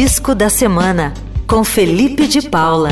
Disco da Semana, com Felipe de Paula.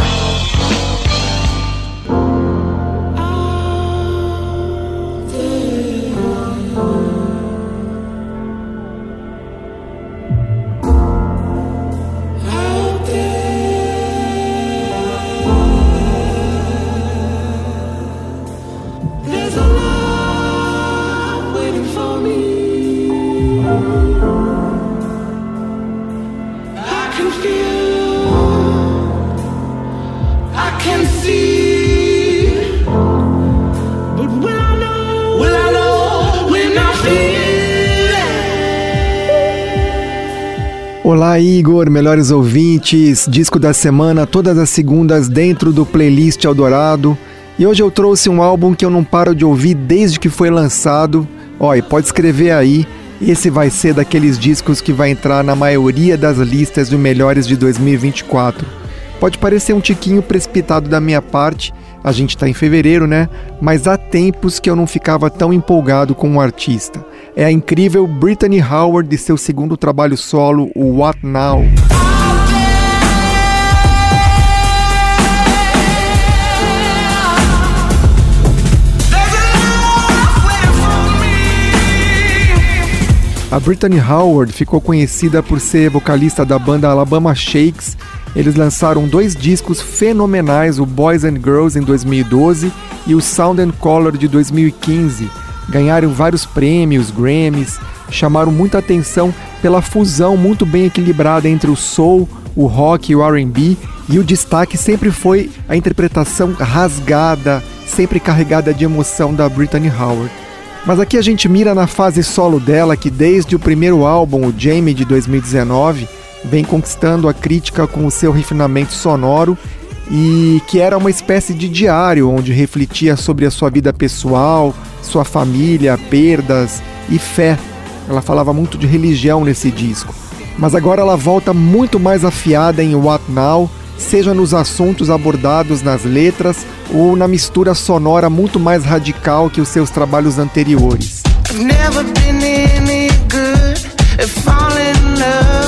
Olá, Igor, melhores ouvintes, disco da semana, todas as segundas dentro do playlist Eldorado. E hoje eu trouxe um álbum que eu não paro de ouvir desde que foi lançado. E pode escrever aí, esse vai ser daqueles discos que vai entrar na maioria das listas de melhores de 2024. Pode parecer um tiquinho precipitado da minha parte, a gente está em fevereiro, né? Mas há tempos que eu não ficava tão empolgado com um artista é a incrível Brittany Howard de seu segundo trabalho solo, o What Now. A Brittany Howard ficou conhecida por ser vocalista da banda Alabama Shakes. Eles lançaram dois discos fenomenais, o Boys and Girls em 2012 e o Sound and Color de 2015 ganharam vários prêmios, Grammys, chamaram muita atenção pela fusão muito bem equilibrada entre o soul, o rock e o R&B, e o destaque sempre foi a interpretação rasgada, sempre carregada de emoção da Brittany Howard. Mas aqui a gente mira na fase solo dela, que desde o primeiro álbum, o Jamie de 2019, vem conquistando a crítica com o seu refinamento sonoro e que era uma espécie de diário onde refletia sobre a sua vida pessoal, sua família, perdas e fé. Ela falava muito de religião nesse disco. Mas agora ela volta muito mais afiada em What Now, seja nos assuntos abordados nas letras ou na mistura sonora muito mais radical que os seus trabalhos anteriores. so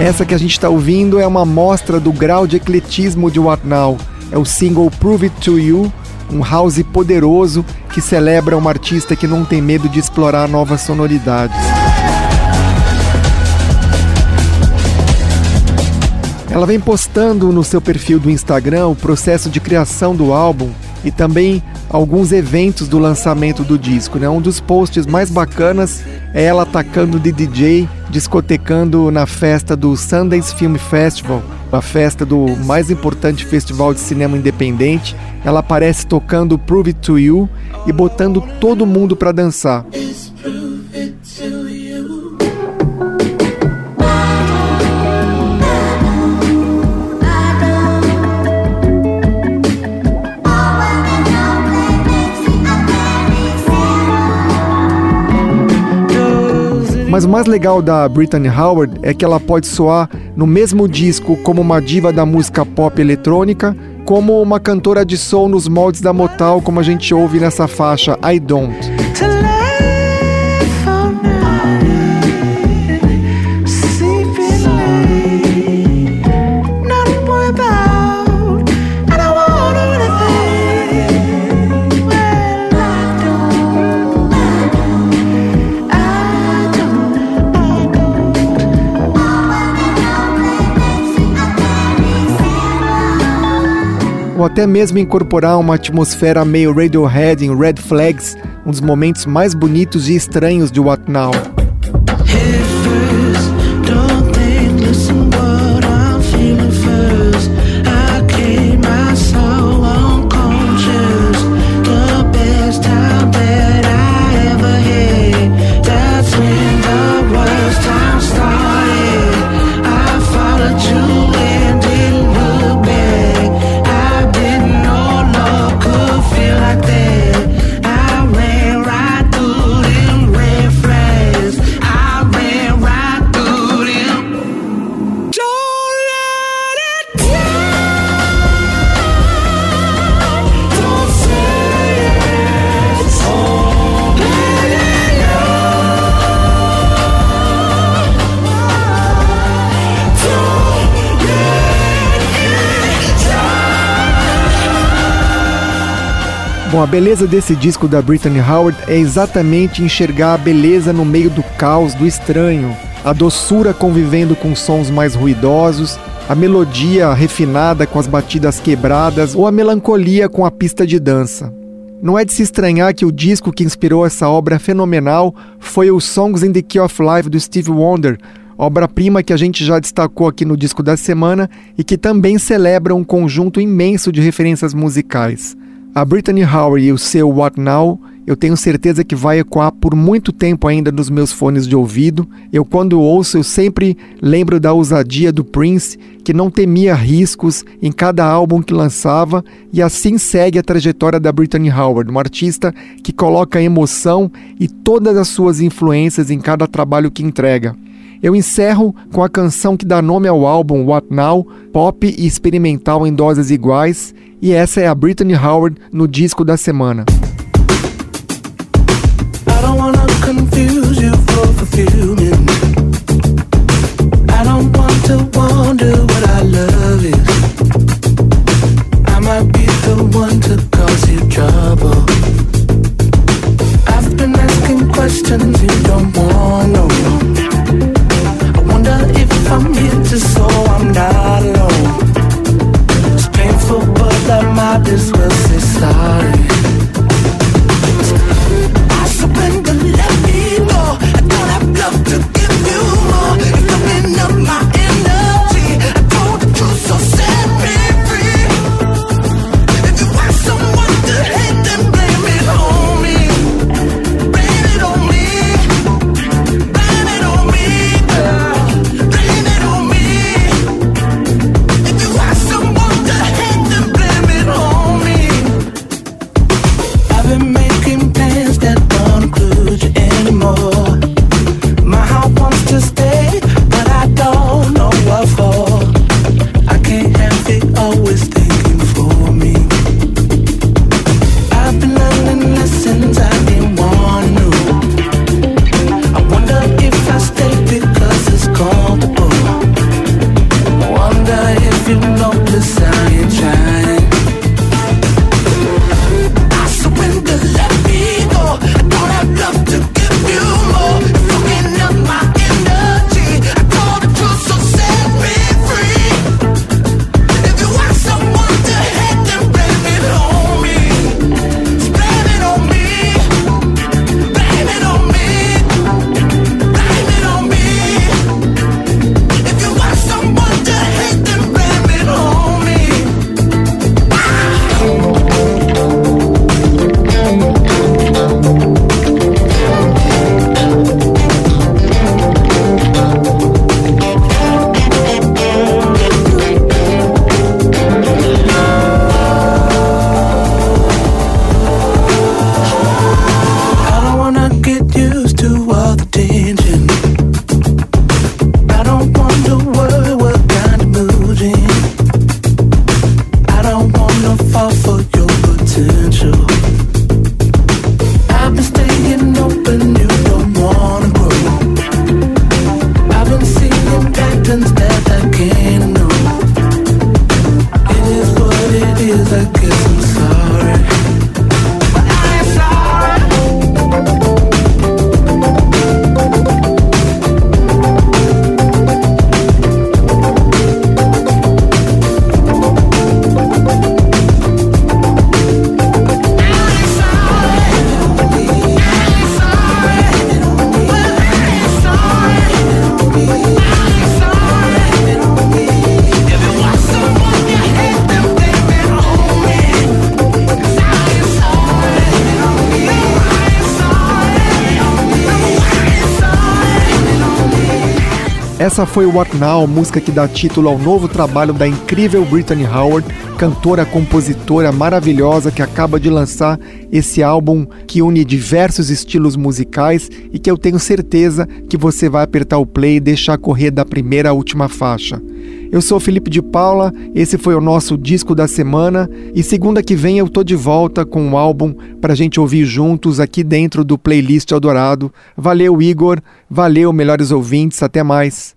Essa que a gente está ouvindo é uma mostra do grau de ecletismo de What. É o single Prove It To You, um house poderoso que celebra uma artista que não tem medo de explorar novas sonoridades. Ela vem postando no seu perfil do Instagram o processo de criação do álbum e também alguns eventos do lançamento do disco. Né? Um dos posts mais bacanas é ela atacando de DJ, discotecando na festa do Sundance Film Festival, a festa do mais importante festival de cinema independente. Ela aparece tocando Prove It To You e botando todo mundo para dançar. Mas o mais legal da Brittany Howard é que ela pode soar no mesmo disco como uma diva da música pop eletrônica, como uma cantora de soul nos moldes da Motown, como a gente ouve nessa faixa I Don't. Ou até mesmo incorporar uma atmosfera meio Radiohead em Red Flags, um dos momentos mais bonitos e estranhos de What Now. Bom, a beleza desse disco da Brittany Howard é exatamente enxergar a beleza no meio do caos, do estranho, a doçura convivendo com sons mais ruidosos, a melodia refinada com as batidas quebradas ou a melancolia com a pista de dança. Não é de se estranhar que o disco que inspirou essa obra fenomenal foi o Songs in the Key of Life do Steve Wonder, obra-prima que a gente já destacou aqui no disco da semana e que também celebra um conjunto imenso de referências musicais. A Brittany Howard e o seu What Now, eu tenho certeza que vai ecoar por muito tempo ainda nos meus fones de ouvido. Eu, quando ouço, eu sempre lembro da ousadia do Prince, que não temia riscos em cada álbum que lançava, e assim segue a trajetória da Brittany Howard, uma artista que coloca emoção e todas as suas influências em cada trabalho que entrega. Eu encerro com a canção que dá nome ao álbum What Now, pop e experimental em doses iguais, e essa é a Brittany Howard no disco da semana. questions Essa foi What Now, música que dá título ao novo trabalho da incrível Brittany Howard, cantora, compositora maravilhosa que acaba de lançar esse álbum que une diversos estilos musicais e que eu tenho certeza que você vai apertar o play e deixar correr da primeira à última faixa. Eu sou Felipe de Paula, esse foi o nosso disco da semana e segunda que vem eu tô de volta com um álbum pra gente ouvir juntos aqui dentro do playlist Eldorado. Valeu, Igor, valeu, melhores ouvintes, até mais.